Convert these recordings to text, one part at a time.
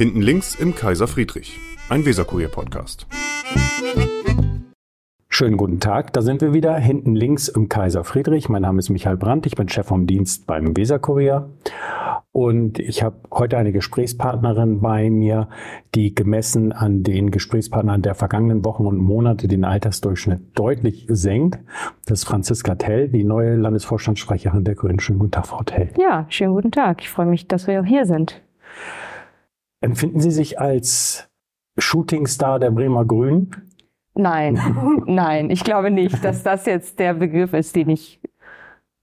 Hinten links im Kaiser Friedrich, ein Weserkurier-Podcast. Schönen guten Tag, da sind wir wieder, hinten links im Kaiser Friedrich. Mein Name ist Michael Brandt, ich bin Chef vom Dienst beim Weserkurier. Und ich habe heute eine Gesprächspartnerin bei mir, die gemessen an den Gesprächspartnern der vergangenen Wochen und Monate den Altersdurchschnitt deutlich senkt. Das ist Franziska Tell, die neue Landesvorstandssprecherin der Grünen. Schönen guten Tag, Frau Tell. Ja, schönen guten Tag. Ich freue mich, dass wir auch hier sind. Empfinden Sie sich als Shootingstar der Bremer Grünen? Nein, nein, ich glaube nicht, dass das jetzt der Begriff ist, den ich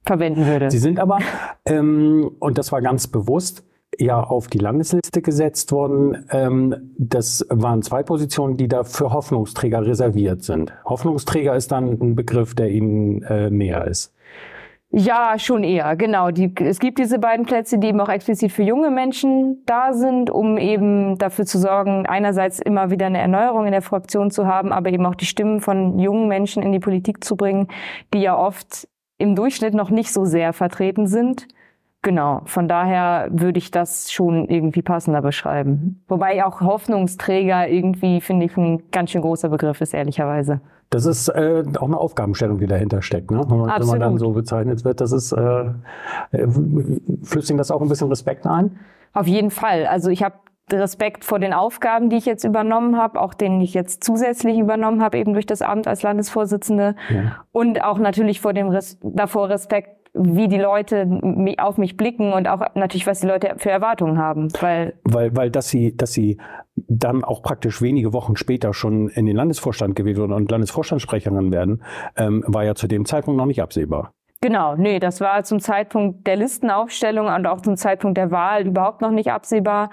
verwenden würde. Sie sind aber, ähm, und das war ganz bewusst, ja auf die Landesliste gesetzt worden. Ähm, das waren zwei Positionen, die da für Hoffnungsträger reserviert sind. Hoffnungsträger ist dann ein Begriff, der Ihnen äh, näher ist. Ja, schon eher, genau. Die, es gibt diese beiden Plätze, die eben auch explizit für junge Menschen da sind, um eben dafür zu sorgen, einerseits immer wieder eine Erneuerung in der Fraktion zu haben, aber eben auch die Stimmen von jungen Menschen in die Politik zu bringen, die ja oft im Durchschnitt noch nicht so sehr vertreten sind. Genau, von daher würde ich das schon irgendwie passender beschreiben. Wobei auch Hoffnungsträger irgendwie, finde ich, ein ganz schön großer Begriff ist, ehrlicherweise. Das ist äh, auch eine Aufgabenstellung, die dahinter steckt. Ne? Wenn, man, wenn man dann so bezeichnet wird, das ist, äh, äh, flößt Ihnen das auch ein bisschen Respekt ein? Auf jeden Fall. Also ich habe Respekt vor den Aufgaben, die ich jetzt übernommen habe, auch den ich jetzt zusätzlich übernommen habe, eben durch das Amt als Landesvorsitzende. Ja. Und auch natürlich vor dem Res davor Respekt, wie die Leute auf mich blicken und auch natürlich, was die Leute für Erwartungen haben. Weil, weil, weil dass sie, dass sie dann auch praktisch wenige Wochen später schon in den Landesvorstand gewählt wurden und Landesvorstandssprecherin werden, ähm, war ja zu dem Zeitpunkt noch nicht absehbar. Genau, nee, das war zum Zeitpunkt der Listenaufstellung und auch zum Zeitpunkt der Wahl überhaupt noch nicht absehbar.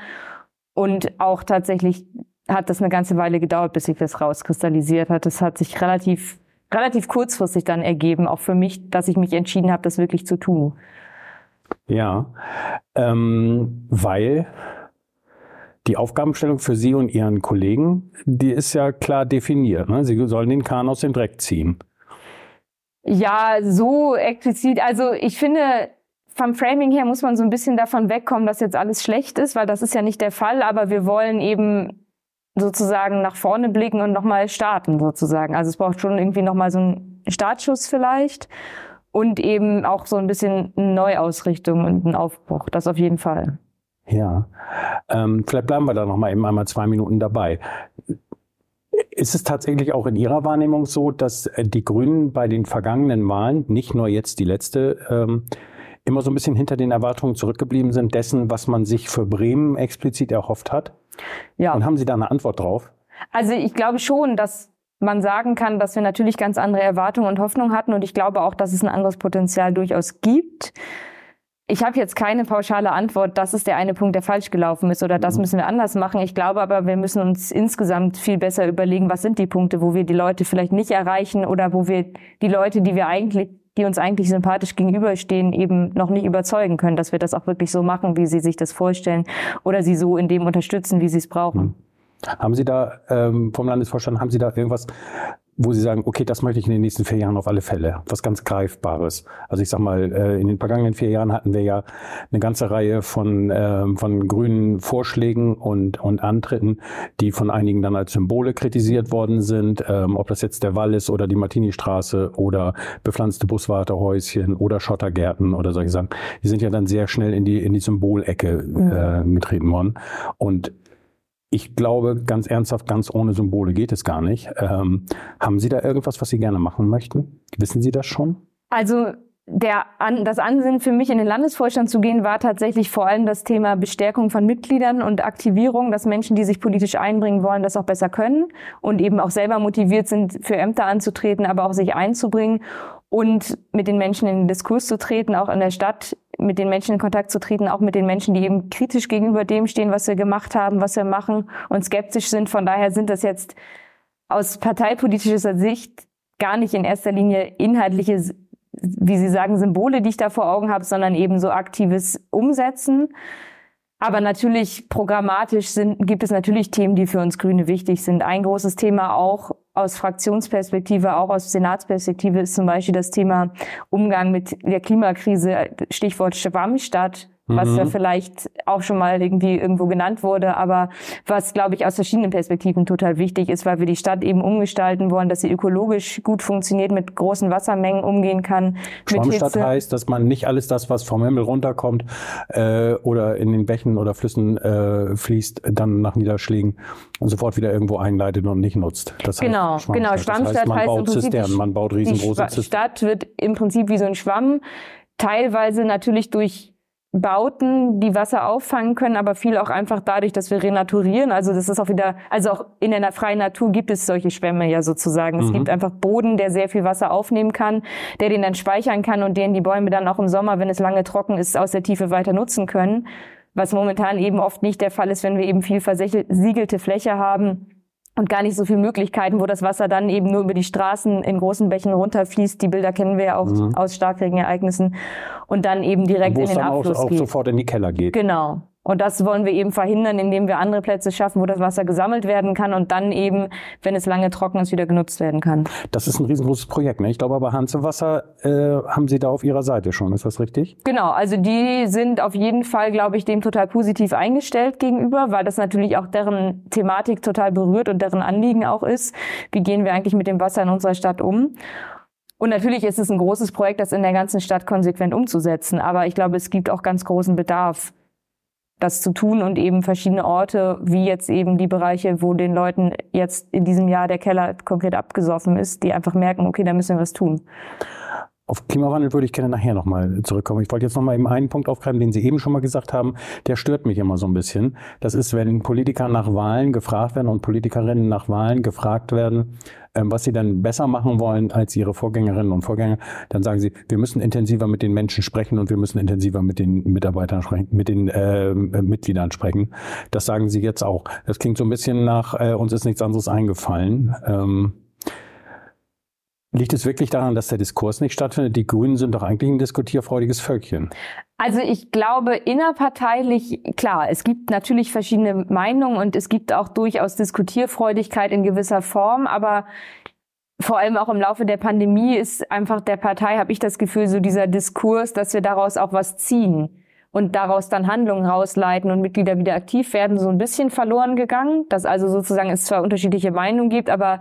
Und auch tatsächlich hat das eine ganze Weile gedauert, bis sich das rauskristallisiert hat. Das hat sich relativ, relativ kurzfristig dann ergeben, auch für mich, dass ich mich entschieden habe, das wirklich zu tun. Ja, ähm, weil die Aufgabenstellung für Sie und Ihren Kollegen, die ist ja klar definiert. Ne? Sie sollen den Kahn aus dem Dreck ziehen. Ja, so explizit. Also ich finde, vom Framing her muss man so ein bisschen davon wegkommen, dass jetzt alles schlecht ist, weil das ist ja nicht der Fall, aber wir wollen eben sozusagen nach vorne blicken und nochmal starten sozusagen. Also es braucht schon irgendwie nochmal so einen Startschuss vielleicht und eben auch so ein bisschen eine Neuausrichtung und einen Aufbruch. Das auf jeden Fall. Ja, ähm, vielleicht bleiben wir da nochmal eben einmal zwei Minuten dabei. Ist es tatsächlich auch in Ihrer Wahrnehmung so, dass die Grünen bei den vergangenen Wahlen, nicht nur jetzt die letzte, ähm, immer so ein bisschen hinter den Erwartungen zurückgeblieben sind, dessen, was man sich für Bremen explizit erhofft hat? Ja. Und haben Sie da eine Antwort drauf? Also ich glaube schon, dass man sagen kann, dass wir natürlich ganz andere Erwartungen und Hoffnungen hatten und ich glaube auch, dass es ein anderes Potenzial durchaus gibt. Ich habe jetzt keine pauschale Antwort, das ist der eine Punkt, der falsch gelaufen ist oder das mhm. müssen wir anders machen. Ich glaube aber, wir müssen uns insgesamt viel besser überlegen, was sind die Punkte, wo wir die Leute vielleicht nicht erreichen oder wo wir die Leute, die wir eigentlich die uns eigentlich sympathisch gegenüberstehen, eben noch nicht überzeugen können, dass wir das auch wirklich so machen, wie sie sich das vorstellen oder sie so in dem unterstützen, wie sie es brauchen. Hm. Haben Sie da ähm, vom Landesvorstand, haben Sie da irgendwas wo Sie sagen, okay, das möchte ich in den nächsten vier Jahren auf alle Fälle, was ganz Greifbares. Also ich sag mal, äh, in den vergangenen vier Jahren hatten wir ja eine ganze Reihe von, ähm, von grünen Vorschlägen und, und Antritten, die von einigen dann als Symbole kritisiert worden sind, ähm, ob das jetzt der Wall ist oder die Martini-Straße oder bepflanzte Buswartehäuschen oder Schottergärten oder solche Sachen. Die sind ja dann sehr schnell in die, in die Symbolecke äh, getreten worden. Und ich glaube, ganz ernsthaft, ganz ohne Symbole geht es gar nicht. Ähm, haben Sie da irgendwas, was Sie gerne machen möchten? Wissen Sie das schon? Also der, an, das Ansinnen für mich in den Landesvorstand zu gehen, war tatsächlich vor allem das Thema Bestärkung von Mitgliedern und Aktivierung, dass Menschen, die sich politisch einbringen wollen, das auch besser können und eben auch selber motiviert sind, für Ämter anzutreten, aber auch sich einzubringen und mit den Menschen in den Diskurs zu treten, auch in der Stadt mit den Menschen in Kontakt zu treten, auch mit den Menschen, die eben kritisch gegenüber dem stehen, was wir gemacht haben, was wir machen und skeptisch sind. Von daher sind das jetzt aus parteipolitischer Sicht gar nicht in erster Linie inhaltliche, wie Sie sagen, Symbole, die ich da vor Augen habe, sondern eben so aktives Umsetzen. Aber natürlich programmatisch sind, gibt es natürlich Themen, die für uns Grüne wichtig sind. Ein großes Thema auch aus Fraktionsperspektive, auch aus Senatsperspektive ist zum Beispiel das Thema Umgang mit der Klimakrise, Stichwort Schwammstadt, was mhm. ja vielleicht auch schon mal irgendwie irgendwo genannt wurde, aber was, glaube ich, aus verschiedenen Perspektiven total wichtig ist, weil wir die Stadt eben umgestalten wollen, dass sie ökologisch gut funktioniert, mit großen Wassermengen umgehen kann. Schwammstadt heißt, dass man nicht alles das, was vom Himmel runterkommt äh, oder in den Bächen oder Flüssen äh, fließt, dann nach Niederschlägen sofort wieder irgendwo einleitet und nicht nutzt. Das genau, heißt genau. Schwammstadt das heißt, man heißt baut Zisternen, man baut riesengroße Zisternen. Die Stadt wird im Prinzip wie so ein Schwamm, teilweise natürlich durch Bauten, die Wasser auffangen können, aber viel auch einfach dadurch, dass wir renaturieren. Also das ist auch wieder, also auch in der freien Natur gibt es solche Schwämme ja sozusagen. Mhm. Es gibt einfach Boden, der sehr viel Wasser aufnehmen kann, der den dann speichern kann und den die Bäume dann auch im Sommer, wenn es lange trocken ist, aus der Tiefe weiter nutzen können. Was momentan eben oft nicht der Fall ist, wenn wir eben viel versiegelte Fläche haben und gar nicht so viele Möglichkeiten, wo das Wasser dann eben nur über die Straßen in großen Bächen runterfließt. Die Bilder kennen wir ja auch mhm. aus Starkregenereignissen und dann eben direkt in den Abfluss auch, auch sofort in die Keller geht. Genau. Und das wollen wir eben verhindern, indem wir andere Plätze schaffen, wo das Wasser gesammelt werden kann und dann eben, wenn es lange trocken ist, wieder genutzt werden kann. Das ist ein riesengroßes Projekt. Ne? Ich glaube aber Hanse Wasser äh, haben Sie da auf Ihrer Seite schon. Ist das richtig? Genau. Also die sind auf jeden Fall, glaube ich, dem total positiv eingestellt gegenüber, weil das natürlich auch deren Thematik total berührt und deren Anliegen auch ist. Wie gehen wir eigentlich mit dem Wasser in unserer Stadt um? Und natürlich ist es ein großes Projekt, das in der ganzen Stadt konsequent umzusetzen. Aber ich glaube, es gibt auch ganz großen Bedarf das zu tun und eben verschiedene Orte, wie jetzt eben die Bereiche, wo den Leuten jetzt in diesem Jahr der Keller konkret abgesoffen ist, die einfach merken, okay, da müssen wir was tun. Auf Klimawandel würde ich gerne nachher nochmal zurückkommen. Ich wollte jetzt nochmal eben einen Punkt aufgreifen, den Sie eben schon mal gesagt haben. Der stört mich immer so ein bisschen. Das ist, wenn Politiker nach Wahlen gefragt werden und Politikerinnen nach Wahlen gefragt werden, ähm, was sie dann besser machen wollen als ihre Vorgängerinnen und Vorgänger, dann sagen sie, wir müssen intensiver mit den Menschen sprechen und wir müssen intensiver mit den Mitarbeitern sprechen, mit den äh, Mitgliedern sprechen. Das sagen sie jetzt auch. Das klingt so ein bisschen nach, äh, uns ist nichts anderes eingefallen. Ähm, Liegt es wirklich daran, dass der Diskurs nicht stattfindet? Die Grünen sind doch eigentlich ein diskutierfreudiges Völkchen. Also ich glaube innerparteilich, klar, es gibt natürlich verschiedene Meinungen und es gibt auch durchaus Diskutierfreudigkeit in gewisser Form, aber vor allem auch im Laufe der Pandemie ist einfach der Partei, habe ich das Gefühl, so dieser Diskurs, dass wir daraus auch was ziehen und daraus dann Handlungen rausleiten und Mitglieder wieder aktiv werden, so ein bisschen verloren gegangen. Dass also sozusagen es zwar unterschiedliche Meinungen gibt, aber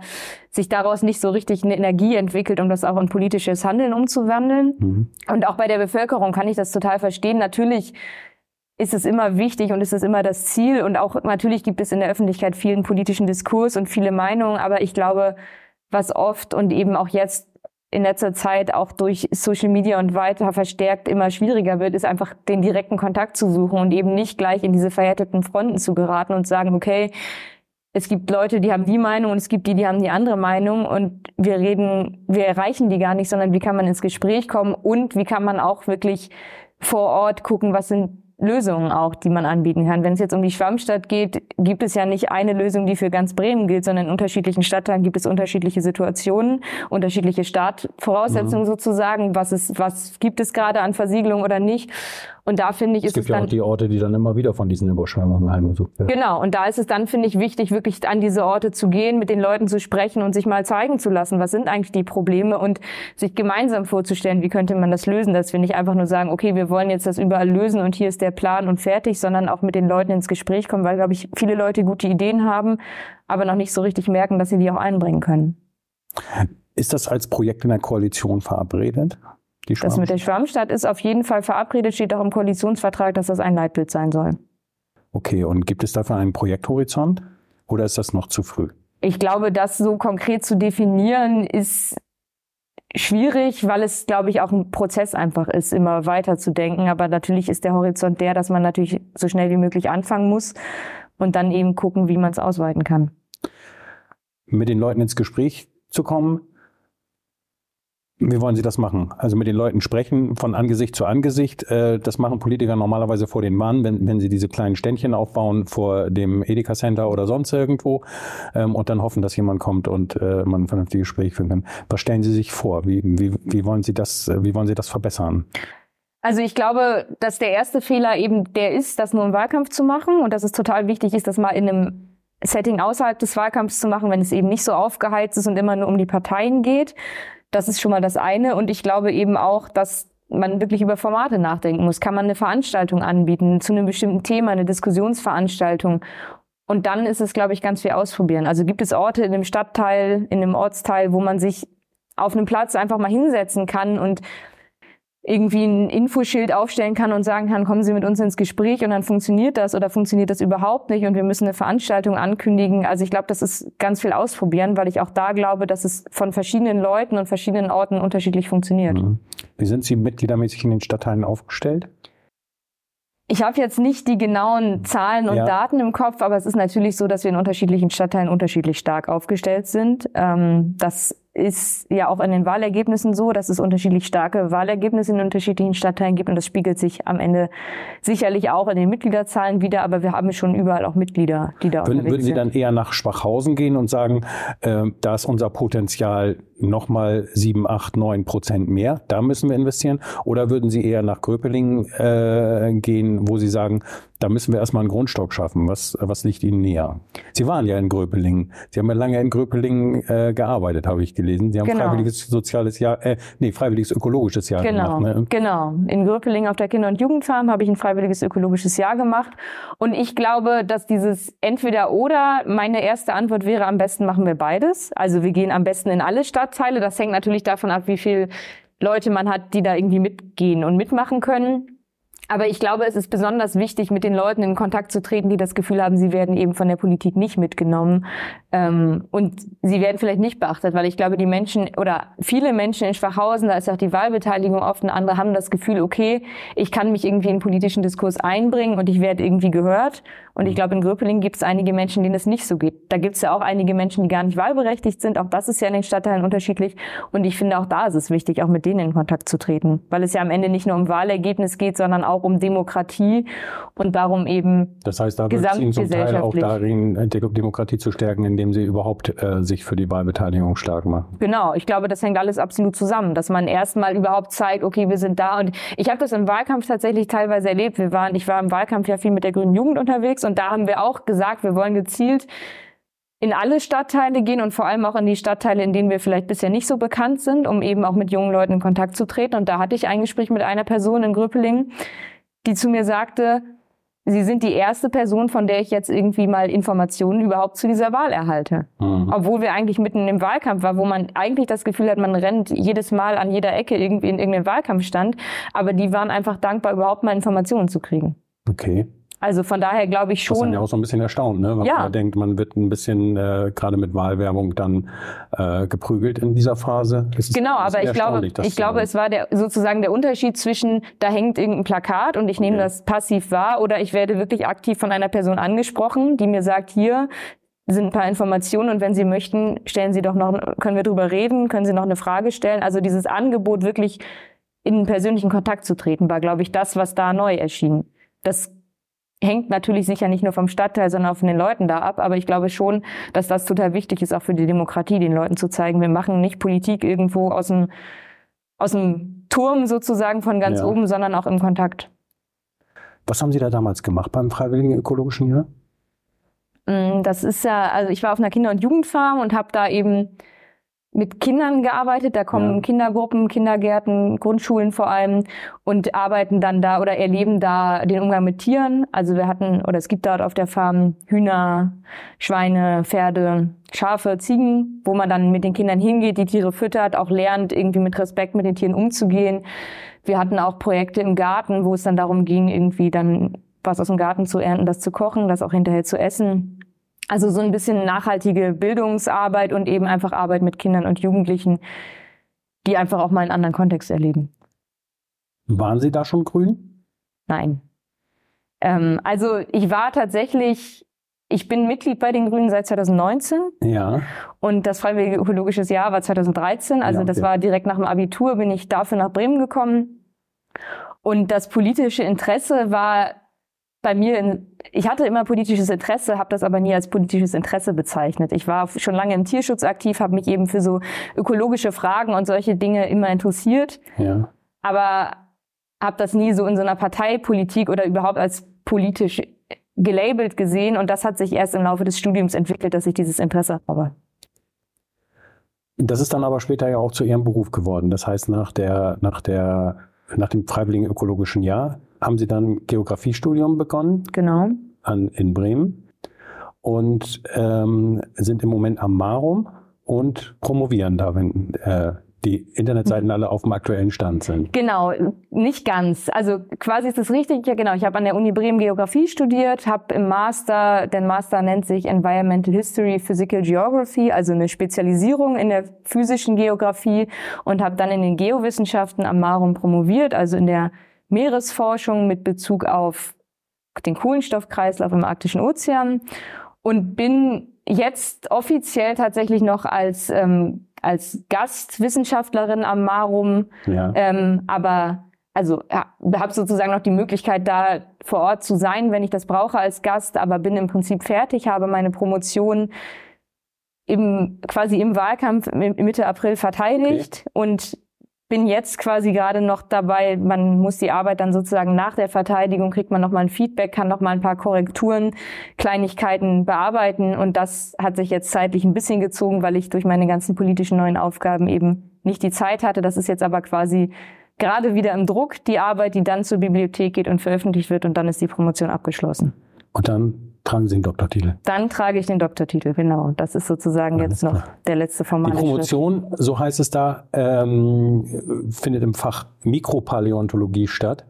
sich daraus nicht so richtig eine Energie entwickelt, um das auch in politisches Handeln umzuwandeln. Mhm. Und auch bei der Bevölkerung kann ich das total verstehen. Natürlich ist es immer wichtig und ist es immer das Ziel. Und auch natürlich gibt es in der Öffentlichkeit vielen politischen Diskurs und viele Meinungen. Aber ich glaube, was oft und eben auch jetzt in letzter Zeit auch durch Social Media und weiter verstärkt immer schwieriger wird, ist einfach den direkten Kontakt zu suchen und eben nicht gleich in diese verhärteten Fronten zu geraten und sagen, okay, es gibt Leute, die haben die Meinung und es gibt die, die haben die andere Meinung und wir reden, wir erreichen die gar nicht, sondern wie kann man ins Gespräch kommen und wie kann man auch wirklich vor Ort gucken, was sind Lösungen auch, die man anbieten kann. Wenn es jetzt um die Schwammstadt geht, gibt es ja nicht eine Lösung, die für ganz Bremen gilt, sondern in unterschiedlichen Stadtteilen gibt es unterschiedliche Situationen, unterschiedliche Startvoraussetzungen mhm. sozusagen. Was ist, was gibt es gerade an Versiegelung oder nicht? Und da finde ich, es ist es gibt ja auch die Orte, die dann immer wieder von diesen Überschwemmungen heimgesucht werden. Genau. Und da ist es dann, finde ich, wichtig, wirklich an diese Orte zu gehen, mit den Leuten zu sprechen und sich mal zeigen zu lassen, was sind eigentlich die Probleme und sich gemeinsam vorzustellen, wie könnte man das lösen, dass wir nicht einfach nur sagen, okay, wir wollen jetzt das überall lösen und hier ist der Plan und fertig, sondern auch mit den Leuten ins Gespräch kommen, weil, glaube ich, viele Leute gute Ideen haben, aber noch nicht so richtig merken, dass sie die auch einbringen können. Ist das als Projekt in der Koalition verabredet? Das mit der Schwammstadt ist auf jeden Fall verabredet, steht auch im Koalitionsvertrag, dass das ein Leitbild sein soll. Okay, und gibt es dafür einen Projekthorizont oder ist das noch zu früh? Ich glaube, das so konkret zu definieren ist schwierig, weil es, glaube ich, auch ein Prozess einfach ist, immer weiter zu denken. Aber natürlich ist der Horizont der, dass man natürlich so schnell wie möglich anfangen muss und dann eben gucken, wie man es ausweiten kann. Mit den Leuten ins Gespräch zu kommen, wie wollen Sie das machen? Also mit den Leuten sprechen, von Angesicht zu Angesicht. Äh, das machen Politiker normalerweise vor den Wahlen, wenn, wenn sie diese kleinen Ständchen aufbauen vor dem Edeka Center oder sonst irgendwo ähm, und dann hoffen, dass jemand kommt und äh, man ein vernünftiges Gespräch führen kann. Was stellen Sie sich vor? Wie, wie, wie, wollen Sie das, wie wollen Sie das verbessern? Also ich glaube, dass der erste Fehler eben der ist, das nur im Wahlkampf zu machen und dass es total wichtig ist, das mal in einem Setting außerhalb des Wahlkampfs zu machen, wenn es eben nicht so aufgeheizt ist und immer nur um die Parteien geht. Das ist schon mal das eine. Und ich glaube eben auch, dass man wirklich über Formate nachdenken muss. Kann man eine Veranstaltung anbieten zu einem bestimmten Thema, eine Diskussionsveranstaltung? Und dann ist es, glaube ich, ganz viel ausprobieren. Also gibt es Orte in einem Stadtteil, in einem Ortsteil, wo man sich auf einem Platz einfach mal hinsetzen kann und irgendwie ein Infoschild aufstellen kann und sagen kann, kommen Sie mit uns ins Gespräch und dann funktioniert das oder funktioniert das überhaupt nicht und wir müssen eine Veranstaltung ankündigen. Also ich glaube, das ist ganz viel ausprobieren, weil ich auch da glaube, dass es von verschiedenen Leuten und verschiedenen Orten unterschiedlich funktioniert. Mhm. Wie sind Sie mitgliedermäßig in den Stadtteilen aufgestellt? Ich habe jetzt nicht die genauen Zahlen und ja. Daten im Kopf, aber es ist natürlich so, dass wir in unterschiedlichen Stadtteilen unterschiedlich stark aufgestellt sind. Ähm, das ist ja auch in den Wahlergebnissen so, dass es unterschiedlich starke Wahlergebnisse in unterschiedlichen Stadtteilen gibt und das spiegelt sich am Ende sicherlich auch in den Mitgliederzahlen wieder, aber wir haben schon überall auch Mitglieder, die da Würden, würden Sie dann eher nach Schwachhausen gehen und sagen, äh, da ist unser Potenzial nochmal sieben, acht, neun Prozent mehr, da müssen wir investieren? Oder würden Sie eher nach Gröpeling äh, gehen, wo Sie sagen, da müssen wir erstmal einen Grundstock schaffen. Was, was liegt Ihnen näher? Sie waren ja in Gröpeling. Sie haben ja lange in Gröpeling äh, gearbeitet, habe ich gelesen. Sie haben genau. freiwilliges soziales Jahr, äh, nee, freiwilliges ökologisches Jahr genau. gemacht. Ne? Genau. In Gröpeling auf der Kinder- und Jugendfarm habe ich ein freiwilliges ökologisches Jahr gemacht. Und ich glaube, dass dieses Entweder-Oder, meine erste Antwort wäre, am besten machen wir beides. Also wir gehen am besten in alle Stadtteile. Das hängt natürlich davon ab, wie viel Leute man hat, die da irgendwie mitgehen und mitmachen können. Aber ich glaube, es ist besonders wichtig, mit den Leuten in Kontakt zu treten, die das Gefühl haben, sie werden eben von der Politik nicht mitgenommen ähm, und sie werden vielleicht nicht beachtet, weil ich glaube, die Menschen oder viele Menschen in Schwachhausen, da ist auch die Wahlbeteiligung oft eine andere, haben das Gefühl, okay, ich kann mich irgendwie in politischen Diskurs einbringen und ich werde irgendwie gehört. Und ich glaube, in Gröpeling gibt es einige Menschen, denen es nicht so geht. Da gibt es ja auch einige Menschen, die gar nicht wahlberechtigt sind. Auch das ist ja in den Stadtteilen unterschiedlich. Und ich finde, auch da ist es wichtig, auch mit denen in Kontakt zu treten, weil es ja am Ende nicht nur um Wahlergebnis geht, sondern auch um Demokratie und darum eben Das heißt, da wird es Ihnen zum Teil auch darin, äh, Demokratie zu stärken, indem Sie überhaupt äh, sich für die Wahlbeteiligung stark machen. Genau, ich glaube, das hängt alles absolut zusammen, dass man erstmal überhaupt zeigt, okay, wir sind da. Und ich habe das im Wahlkampf tatsächlich teilweise erlebt. Wir waren, ich war im Wahlkampf ja viel mit der Grünen Jugend unterwegs und da haben wir auch gesagt, wir wollen gezielt in alle Stadtteile gehen und vor allem auch in die Stadtteile, in denen wir vielleicht bisher nicht so bekannt sind, um eben auch mit jungen Leuten in Kontakt zu treten. Und da hatte ich ein Gespräch mit einer Person in Gröpeling, die zu mir sagte, Sie sind die erste Person, von der ich jetzt irgendwie mal Informationen überhaupt zu dieser Wahl erhalte. Mhm. Obwohl wir eigentlich mitten im Wahlkampf waren, wo man eigentlich das Gefühl hat, man rennt jedes Mal an jeder Ecke irgendwie in irgendeinen Wahlkampfstand. Aber die waren einfach dankbar, überhaupt mal Informationen zu kriegen. Okay. Also von daher glaube ich schon. Das ist dann ja auch so ein bisschen erstaunt, ne? Weil ja. man denkt, man wird ein bisschen äh, gerade mit Wahlwerbung dann äh, geprügelt in dieser Phase. Genau, aber ich glaube, ich glaube, es war der sozusagen der Unterschied zwischen da hängt irgendein Plakat und ich nehme okay. das passiv wahr oder ich werde wirklich aktiv von einer Person angesprochen, die mir sagt, hier sind ein paar Informationen und wenn Sie möchten, stellen Sie doch noch, können wir drüber reden, können Sie noch eine Frage stellen. Also dieses Angebot wirklich in persönlichen Kontakt zu treten, war, glaube ich, das, was da neu erschien. Das hängt natürlich sicher nicht nur vom Stadtteil, sondern auch von den Leuten da ab. Aber ich glaube schon, dass das total wichtig ist, auch für die Demokratie, den Leuten zu zeigen, wir machen nicht Politik irgendwo aus dem, aus dem Turm sozusagen von ganz ja. oben, sondern auch im Kontakt. Was haben Sie da damals gemacht beim Freiwilligen Ökologischen Jahr? Mm, das ist ja, also ich war auf einer Kinder- und Jugendfarm und habe da eben mit Kindern gearbeitet. Da kommen ja. Kindergruppen, Kindergärten, Grundschulen vor allem und arbeiten dann da oder erleben da den Umgang mit Tieren. Also wir hatten oder es gibt dort auf der Farm Hühner, Schweine, Pferde, Schafe, Ziegen, wo man dann mit den Kindern hingeht, die Tiere füttert, auch lernt, irgendwie mit Respekt mit den Tieren umzugehen. Wir hatten auch Projekte im Garten, wo es dann darum ging, irgendwie dann was aus dem Garten zu ernten, das zu kochen, das auch hinterher zu essen. Also so ein bisschen nachhaltige Bildungsarbeit und eben einfach Arbeit mit Kindern und Jugendlichen, die einfach auch mal einen anderen Kontext erleben. Waren Sie da schon grün? Nein. Ähm, also ich war tatsächlich, ich bin Mitglied bei den Grünen seit 2019. Ja. Und das Freiwillige Ökologisches Jahr war 2013. Also ja, okay. das war direkt nach dem Abitur, bin ich dafür nach Bremen gekommen. Und das politische Interesse war bei mir, in, ich hatte immer politisches Interesse, habe das aber nie als politisches Interesse bezeichnet. Ich war schon lange im Tierschutz aktiv, habe mich eben für so ökologische Fragen und solche Dinge immer interessiert. Ja. Aber habe das nie so in so einer Parteipolitik oder überhaupt als politisch gelabelt gesehen. Und das hat sich erst im Laufe des Studiums entwickelt, dass ich dieses Interesse habe. Das ist dann aber später ja auch zu Ihrem Beruf geworden. Das heißt, nach der, nach der nach dem freiwilligen ökologischen Jahr haben Sie dann Geografiestudium begonnen. Genau. An, in Bremen und ähm, sind im Moment am Marum und promovieren da, wenn äh, die Internetseiten alle auf dem aktuellen Stand sind. Genau, nicht ganz. Also quasi ist das richtig. Ja, genau. Ich habe an der Uni Bremen Geografie studiert, habe im Master, der Master nennt sich Environmental History Physical Geography, also eine Spezialisierung in der physischen Geografie und habe dann in den Geowissenschaften am Marum promoviert, also in der Meeresforschung mit Bezug auf den Kohlenstoffkreislauf im arktischen Ozean und bin jetzt offiziell tatsächlich noch als ähm, als Gastwissenschaftlerin am Marum, ja. ähm, aber also ja, habe sozusagen noch die Möglichkeit, da vor Ort zu sein, wenn ich das brauche als Gast, aber bin im Prinzip fertig, habe meine Promotion im, quasi im Wahlkampf Mitte April verteidigt okay. und bin jetzt quasi gerade noch dabei, man muss die Arbeit dann sozusagen nach der Verteidigung, kriegt man nochmal ein Feedback, kann nochmal ein paar Korrekturen, Kleinigkeiten bearbeiten und das hat sich jetzt zeitlich ein bisschen gezogen, weil ich durch meine ganzen politischen neuen Aufgaben eben nicht die Zeit hatte. Das ist jetzt aber quasi gerade wieder im Druck, die Arbeit, die dann zur Bibliothek geht und veröffentlicht wird und dann ist die Promotion abgeschlossen. Und dann tragen Sie den Doktortitel? Dann trage ich den Doktortitel, genau. Das ist sozusagen Alles jetzt noch klar. der letzte formale Die Promotion, Schritt. so heißt es da, ähm, findet im Fach Mikropaläontologie statt.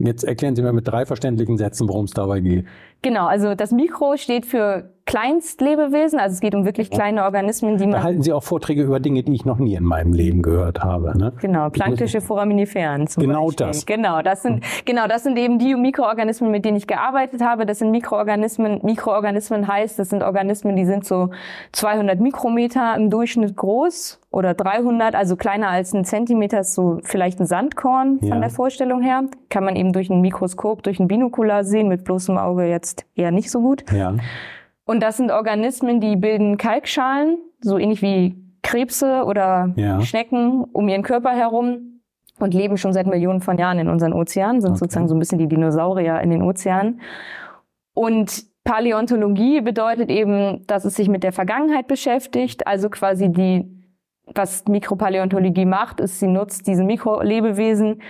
Jetzt erklären Sie mir mit drei verständlichen Sätzen, worum es dabei geht. Genau, also das Mikro steht für Kleinstlebewesen, also es geht um wirklich kleine Organismen, die man. Da halten Sie auch Vorträge über Dinge, die ich noch nie in meinem Leben gehört habe. Ne? Genau, planktische Foraminiferen. Zum genau Beispiel. das. Genau, das sind genau das sind eben die Mikroorganismen, mit denen ich gearbeitet habe. Das sind Mikroorganismen. Mikroorganismen heißt, das sind Organismen, die sind so 200 Mikrometer im Durchschnitt groß oder 300, also kleiner als ein Zentimeter, ist so vielleicht ein Sandkorn von ja. der Vorstellung her. Kann man eben durch ein Mikroskop, durch ein Binokular sehen, mit bloßem Auge jetzt eher nicht so gut. Ja. Und das sind Organismen, die bilden Kalkschalen, so ähnlich wie Krebse oder ja. Schnecken um ihren Körper herum und leben schon seit Millionen von Jahren in unseren Ozeanen, sind okay. sozusagen so ein bisschen die Dinosaurier in den Ozeanen. Und Paläontologie bedeutet eben, dass es sich mit der Vergangenheit beschäftigt, also quasi die, was Mikropaläontologie macht, ist, sie nutzt diese Mikrolebewesen,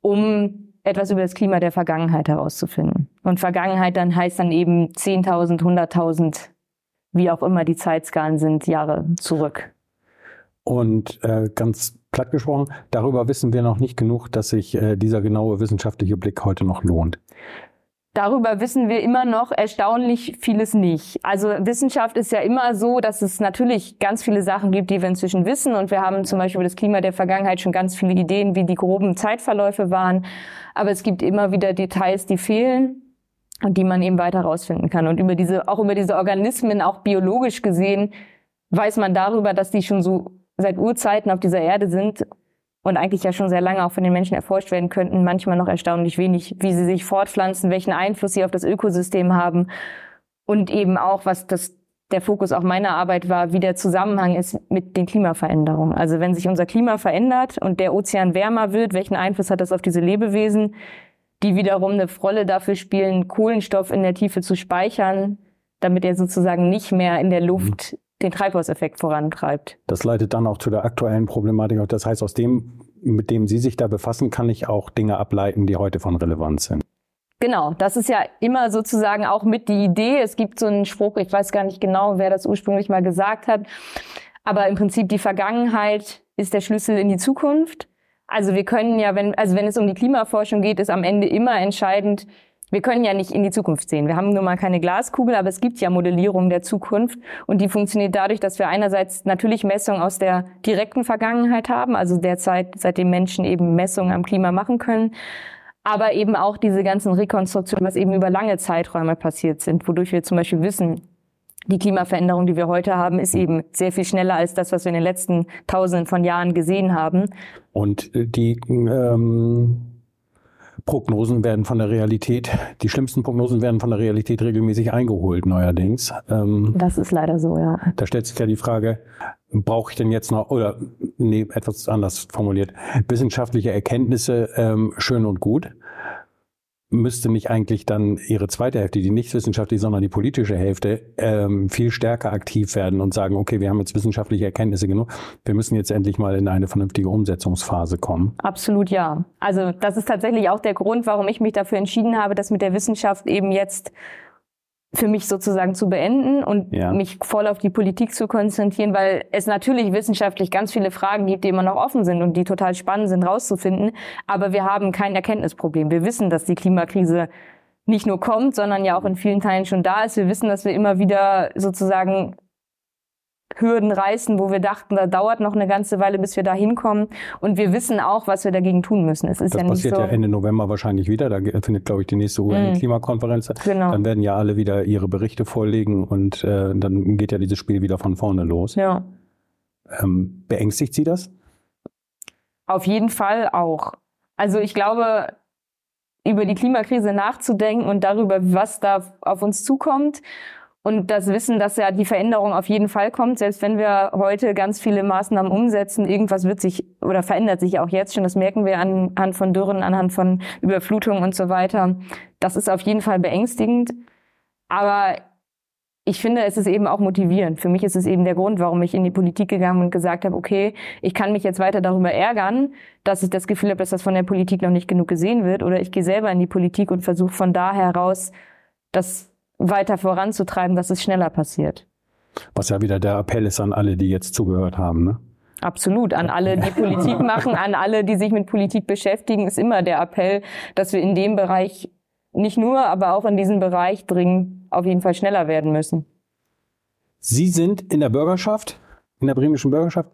um etwas über das Klima der Vergangenheit herauszufinden. Und Vergangenheit dann heißt dann eben 10.000, 100.000, wie auch immer die Zeitskalen sind, Jahre zurück. Und äh, ganz platt gesprochen, darüber wissen wir noch nicht genug, dass sich äh, dieser genaue wissenschaftliche Blick heute noch lohnt. Darüber wissen wir immer noch erstaunlich vieles nicht. Also Wissenschaft ist ja immer so, dass es natürlich ganz viele Sachen gibt, die wir inzwischen wissen. Und wir haben zum Beispiel über das Klima der Vergangenheit schon ganz viele Ideen, wie die groben Zeitverläufe waren. Aber es gibt immer wieder Details, die fehlen und die man eben weiter herausfinden kann. Und über diese, auch über diese Organismen, auch biologisch gesehen, weiß man darüber, dass die schon so seit Urzeiten auf dieser Erde sind und eigentlich ja schon sehr lange auch von den Menschen erforscht werden könnten, manchmal noch erstaunlich wenig, wie sie sich fortpflanzen, welchen Einfluss sie auf das Ökosystem haben und eben auch, was das der Fokus auch meiner Arbeit war, wie der Zusammenhang ist mit den Klimaveränderungen. Also wenn sich unser Klima verändert und der Ozean wärmer wird, welchen Einfluss hat das auf diese Lebewesen, die wiederum eine Rolle dafür spielen, Kohlenstoff in der Tiefe zu speichern, damit er sozusagen nicht mehr in der Luft den Treibhauseffekt vorantreibt. Das leitet dann auch zu der aktuellen Problematik. Das heißt, aus dem, mit dem Sie sich da befassen, kann ich auch Dinge ableiten, die heute von Relevanz sind. Genau, das ist ja immer sozusagen auch mit die Idee. Es gibt so einen Spruch, ich weiß gar nicht genau, wer das ursprünglich mal gesagt hat, aber im Prinzip die Vergangenheit ist der Schlüssel in die Zukunft. Also wir können ja, wenn, also wenn es um die Klimaforschung geht, ist am Ende immer entscheidend, wir können ja nicht in die Zukunft sehen. Wir haben nun mal keine Glaskugel, aber es gibt ja Modellierung der Zukunft und die funktioniert dadurch, dass wir einerseits natürlich Messungen aus der direkten Vergangenheit haben, also der Zeit, seitdem Menschen eben Messungen am Klima machen können, aber eben auch diese ganzen Rekonstruktionen, was eben über lange Zeiträume passiert sind, wodurch wir zum Beispiel wissen, die Klimaveränderung, die wir heute haben, ist eben sehr viel schneller als das, was wir in den letzten Tausenden von Jahren gesehen haben. Und die ähm Prognosen werden von der Realität, die schlimmsten Prognosen werden von der Realität regelmäßig eingeholt neuerdings. Ähm, das ist leider so, ja. Da stellt sich ja die Frage, brauche ich denn jetzt noch, oder nee, etwas anders formuliert, wissenschaftliche Erkenntnisse ähm, schön und gut. Müsste nicht eigentlich dann ihre zweite Hälfte, die nicht wissenschaftliche, sondern die politische Hälfte, ähm, viel stärker aktiv werden und sagen, okay, wir haben jetzt wissenschaftliche Erkenntnisse genug, wir müssen jetzt endlich mal in eine vernünftige Umsetzungsphase kommen? Absolut ja. Also das ist tatsächlich auch der Grund, warum ich mich dafür entschieden habe, das mit der Wissenschaft eben jetzt für mich sozusagen zu beenden und ja. mich voll auf die Politik zu konzentrieren, weil es natürlich wissenschaftlich ganz viele Fragen gibt, die immer noch offen sind und die total spannend sind rauszufinden. Aber wir haben kein Erkenntnisproblem. Wir wissen, dass die Klimakrise nicht nur kommt, sondern ja auch in vielen Teilen schon da ist. Wir wissen, dass wir immer wieder sozusagen Hürden reißen, wo wir dachten, da dauert noch eine ganze Weile, bis wir da hinkommen. Und wir wissen auch, was wir dagegen tun müssen. Es ist das ja passiert so ja Ende November wahrscheinlich wieder. Da findet, glaube ich, die nächste UN-Klimakonferenz mhm. Genau. Dann werden ja alle wieder ihre Berichte vorlegen und äh, dann geht ja dieses Spiel wieder von vorne los. Ja. Ähm, beängstigt Sie das? Auf jeden Fall auch. Also ich glaube, über die Klimakrise nachzudenken und darüber, was da auf uns zukommt und das Wissen, dass ja die Veränderung auf jeden Fall kommt, selbst wenn wir heute ganz viele Maßnahmen umsetzen, irgendwas wird sich oder verändert sich auch jetzt schon. Das merken wir anhand von Dürren, anhand von Überflutungen und so weiter. Das ist auf jeden Fall beängstigend. Aber ich finde, es ist eben auch motivierend. Für mich ist es eben der Grund, warum ich in die Politik gegangen und gesagt habe, okay, ich kann mich jetzt weiter darüber ärgern, dass ich das Gefühl habe, dass das von der Politik noch nicht genug gesehen wird. Oder ich gehe selber in die Politik und versuche von da heraus, das weiter voranzutreiben, dass es schneller passiert. Was ja wieder der Appell ist an alle, die jetzt zugehört haben, ne? Absolut. An alle, die Politik machen, an alle, die sich mit Politik beschäftigen, ist immer der Appell, dass wir in dem Bereich nicht nur, aber auch in diesem Bereich dringend auf jeden Fall schneller werden müssen. Sie sind in der Bürgerschaft, in der bremischen Bürgerschaft,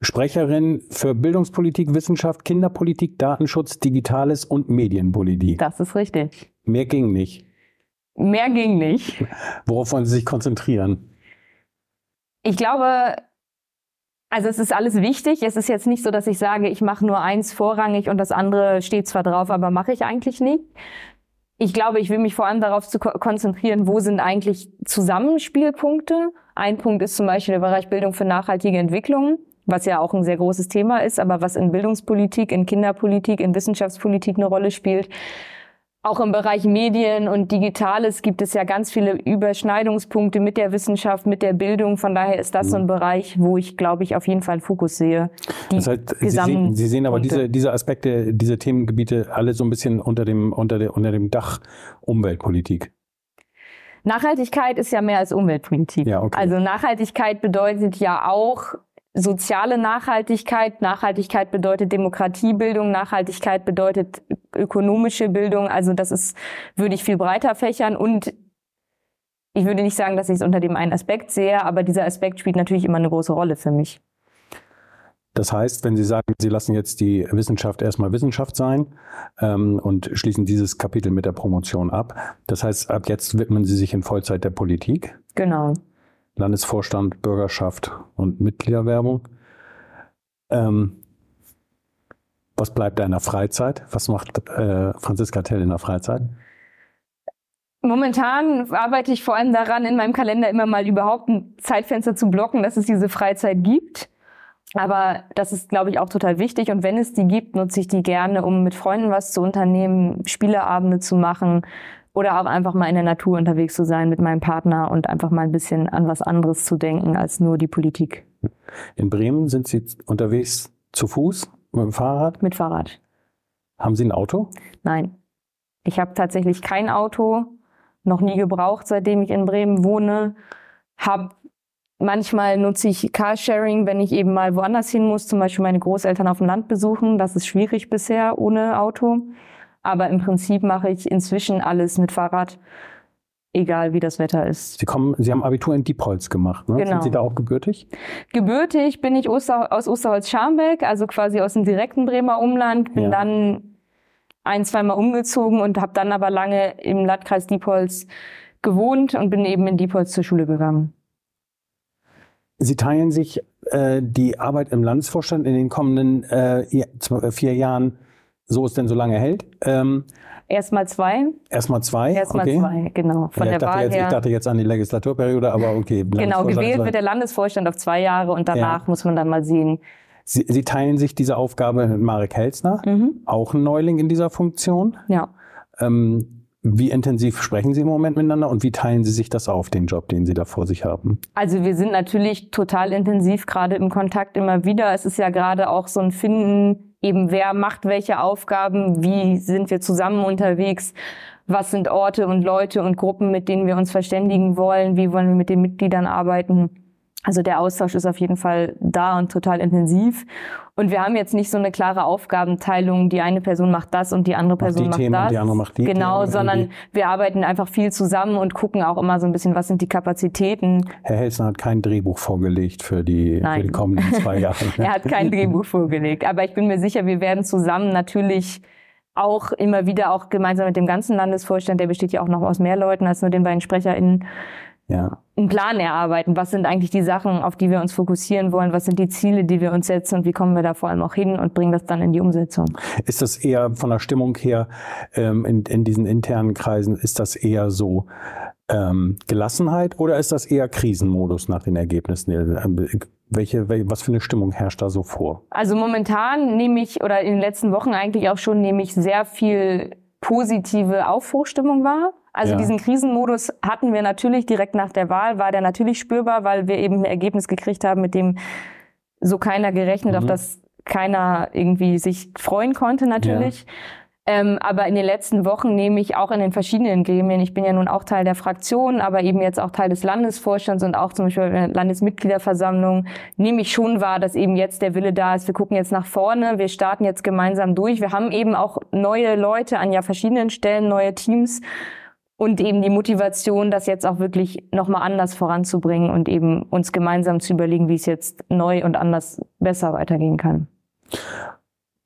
Sprecherin für Bildungspolitik, Wissenschaft, Kinderpolitik, Datenschutz, Digitales und Medienpolitik. Das ist richtig. Mehr ging nicht. Mehr ging nicht. Worauf wollen Sie sich konzentrieren? Ich glaube, also es ist alles wichtig. Es ist jetzt nicht so, dass ich sage, ich mache nur eins vorrangig und das andere steht zwar drauf, aber mache ich eigentlich nicht. Ich glaube, ich will mich vor allem darauf zu konzentrieren, wo sind eigentlich Zusammenspielpunkte. Ein Punkt ist zum Beispiel der Bereich Bildung für nachhaltige Entwicklung, was ja auch ein sehr großes Thema ist, aber was in Bildungspolitik, in Kinderpolitik, in Wissenschaftspolitik eine Rolle spielt. Auch im Bereich Medien und Digitales gibt es ja ganz viele Überschneidungspunkte mit der Wissenschaft, mit der Bildung. Von daher ist das so ein mhm. Bereich, wo ich, glaube ich, auf jeden Fall einen Fokus sehe. das heißt, Sie sehen, Sie sehen aber diese, diese Aspekte, diese Themengebiete alle so ein bisschen unter dem, unter, der, unter dem Dach Umweltpolitik. Nachhaltigkeit ist ja mehr als Umweltpolitik. Ja, okay. Also Nachhaltigkeit bedeutet ja auch soziale Nachhaltigkeit. Nachhaltigkeit bedeutet Demokratiebildung. Nachhaltigkeit bedeutet ökonomische Bildung. Also das ist, würde ich viel breiter fächern und ich würde nicht sagen, dass ich es unter dem einen Aspekt sehe, aber dieser Aspekt spielt natürlich immer eine große Rolle für mich. Das heißt, wenn Sie sagen, Sie lassen jetzt die Wissenschaft erstmal Wissenschaft sein ähm, und schließen dieses Kapitel mit der Promotion ab, das heißt, ab jetzt widmen Sie sich in Vollzeit der Politik? Genau. Landesvorstand, Bürgerschaft und Mitgliederwerbung. Ähm, was bleibt da in der Freizeit? Was macht äh, Franziska Tell in der Freizeit? Momentan arbeite ich vor allem daran, in meinem Kalender immer mal überhaupt ein Zeitfenster zu blocken, dass es diese Freizeit gibt. Aber das ist, glaube ich, auch total wichtig. Und wenn es die gibt, nutze ich die gerne, um mit Freunden was zu unternehmen, Spieleabende zu machen, oder auch einfach mal in der Natur unterwegs zu sein mit meinem Partner und einfach mal ein bisschen an was anderes zu denken als nur die Politik. In Bremen sind Sie unterwegs zu Fuß, mit dem Fahrrad? Mit Fahrrad. Haben Sie ein Auto? Nein. Ich habe tatsächlich kein Auto, noch nie gebraucht, seitdem ich in Bremen wohne. Hab manchmal nutze ich Carsharing, wenn ich eben mal woanders hin muss, zum Beispiel meine Großeltern auf dem Land besuchen. Das ist schwierig bisher ohne Auto. Aber im Prinzip mache ich inzwischen alles mit Fahrrad, egal wie das Wetter ist. Sie kommen, Sie haben Abitur in Diepholz gemacht, ne? Genau. Sind Sie da auch gebürtig? Gebürtig bin ich Oster, aus Osterholz-Scharmbeck, also quasi aus dem direkten Bremer Umland. Bin ja. dann ein, zweimal umgezogen und habe dann aber lange im Landkreis Diepholz gewohnt und bin eben in Diepholz zur Schule gegangen. Sie teilen sich äh, die Arbeit im Landesvorstand in den kommenden äh, vier Jahren so es denn so lange hält. Ähm, Erstmal zwei. Erstmal zwei. Erstmal okay. zwei, genau. Von ja, der Wahl jetzt, her. Ich dachte jetzt an die Legislaturperiode, aber okay. Genau, gewählt wird der Landesvorstand auf zwei Jahre und danach ja. muss man dann mal sehen. Sie, Sie teilen sich diese Aufgabe mit Marek Helsner, mhm. auch ein Neuling in dieser Funktion. Ja. Ähm, wie intensiv sprechen Sie im Moment miteinander und wie teilen Sie sich das auf, den Job, den Sie da vor sich haben? Also wir sind natürlich total intensiv gerade im Kontakt immer wieder. Es ist ja gerade auch so ein Finden, eben wer macht welche Aufgaben, wie sind wir zusammen unterwegs, was sind Orte und Leute und Gruppen, mit denen wir uns verständigen wollen, wie wollen wir mit den Mitgliedern arbeiten. Also der Austausch ist auf jeden Fall da und total intensiv. Und wir haben jetzt nicht so eine klare Aufgabenteilung, die eine Person macht das und die andere Person die macht Themen, das. Die andere macht die genau, Themen sondern wir arbeiten einfach viel zusammen und gucken auch immer so ein bisschen, was sind die Kapazitäten. Herr Helsner hat kein Drehbuch vorgelegt für die, Nein. für die kommenden zwei Jahre. ne? Er hat kein Drehbuch vorgelegt. Aber ich bin mir sicher, wir werden zusammen natürlich auch immer wieder, auch gemeinsam mit dem ganzen Landesvorstand, der besteht ja auch noch aus mehr Leuten als nur den beiden SprecherInnen, ja. einen Plan erarbeiten. Was sind eigentlich die Sachen, auf die wir uns fokussieren wollen? Was sind die Ziele, die wir uns setzen? Und wie kommen wir da vor allem auch hin und bringen das dann in die Umsetzung? Ist das eher von der Stimmung her ähm, in, in diesen internen Kreisen, ist das eher so ähm, Gelassenheit oder ist das eher Krisenmodus nach den Ergebnissen? Ähm, Welche, wel- was für eine Stimmung herrscht da so vor? Also momentan nehme ich, oder in den letzten Wochen eigentlich auch schon, nehme ich sehr viel positive Aufbruchstimmung wahr. Also Ja. diesen Krisenmodus hatten wir natürlich direkt nach der Wahl, war der natürlich spürbar, weil wir eben ein Ergebnis gekriegt haben, mit dem so keiner gerechnet, Mhm. auf das keiner irgendwie sich freuen konnte natürlich. Ähm, aber in den letzten Wochen nehme ich auch in den verschiedenen Gremien, ich bin ja nun auch Teil der Fraktion, aber eben jetzt auch Teil des Landesvorstands und auch zum Beispiel der Landesmitgliederversammlung, nehme ich schon wahr, dass eben jetzt der Wille da ist. Wir gucken jetzt nach vorne, wir starten jetzt gemeinsam durch. Wir haben eben auch neue Leute an ja verschiedenen Stellen, neue Teams und eben die Motivation, das jetzt auch wirklich nochmal anders voranzubringen und eben uns gemeinsam zu überlegen, wie es jetzt neu und anders besser weitergehen kann.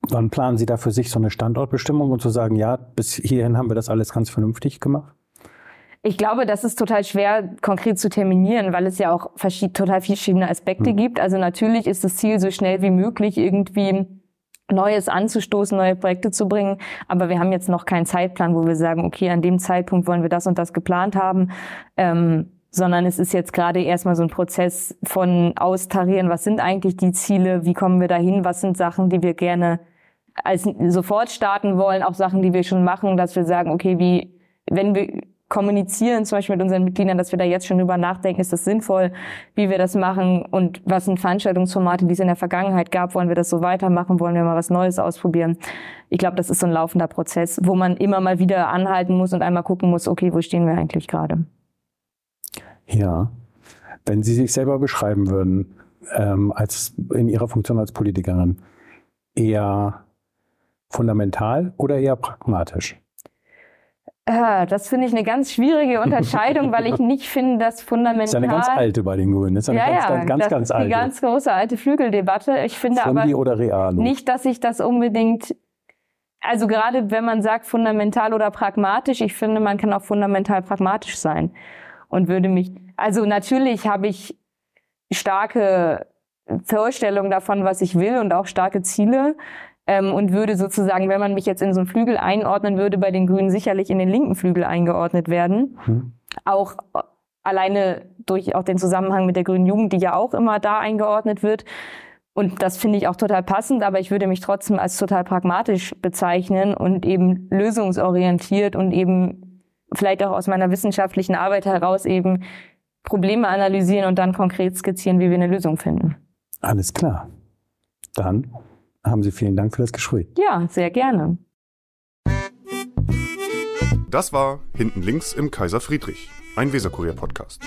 Wann planen Sie da für sich so eine Standortbestimmung und zu sagen, ja, bis hierhin haben wir das alles ganz vernünftig gemacht? Ich glaube, das ist total schwer konkret zu terminieren, weil es ja auch total verschiedene Aspekte Hm. gibt. Also natürlich ist das Ziel, so schnell wie möglich irgendwie Neues anzustoßen, neue Projekte zu bringen. Aber wir haben jetzt noch keinen Zeitplan, wo wir sagen, okay, an dem Zeitpunkt wollen wir das und das geplant haben. Ähm, sondern es ist jetzt gerade erstmal so ein Prozess von austarieren, was sind eigentlich die Ziele, wie kommen wir dahin, was sind Sachen, die wir gerne als sofort starten wollen, auch Sachen, die wir schon machen, dass wir sagen, okay, wie, wenn wir kommunizieren, zum Beispiel mit unseren Mitgliedern, dass wir da jetzt schon drüber nachdenken, ist das sinnvoll, wie wir das machen und was sind Veranstaltungsformate, die es in der Vergangenheit gab, wollen wir das so weitermachen, wollen wir mal was Neues ausprobieren. Ich glaube, das ist so ein laufender Prozess, wo man immer mal wieder anhalten muss und einmal gucken muss, okay, wo stehen wir eigentlich gerade? Ja. Wenn Sie sich selber beschreiben würden, ähm, als in Ihrer Funktion als Politikerin, eher fundamental oder eher pragmatisch? Ah, das finde ich eine ganz schwierige Unterscheidung, weil ich nicht finde, dass fundamental... Das ist eine ganz alte bei den Grünen. Das ist eine ja, ganz, ja, ganz, ganz, das ganz ist alte. die ganz große alte Flügeldebatte. Ich finde aber Fundi oder Realo? nicht, dass ich das unbedingt, also gerade wenn man sagt fundamental oder pragmatisch, ich finde, man kann auch fundamental pragmatisch sein und würde mich, also natürlich habe ich starke Vorstellungen davon, was ich will und auch starke Ziele ähm, und würde sozusagen, wenn man mich jetzt in so einen Flügel einordnen würde, bei den Grünen sicherlich in den linken Flügel eingeordnet werden. Hm. Auch alleine durch auch den Zusammenhang mit der grünen Jugend, die ja auch immer da eingeordnet wird. Und das finde ich auch total passend, aber ich würde mich trotzdem als total pragmatisch bezeichnen und eben lösungsorientiert und eben vielleicht auch aus meiner wissenschaftlichen Arbeit heraus eben Probleme analysieren und dann konkret skizzieren, wie wir eine Lösung finden. Alles klar. Dann haben Sie vielen Dank für das Gespräch. Ja, sehr gerne. Das war Hinten links im Kaiser Friedrich, ein Weserkurier-Podcast.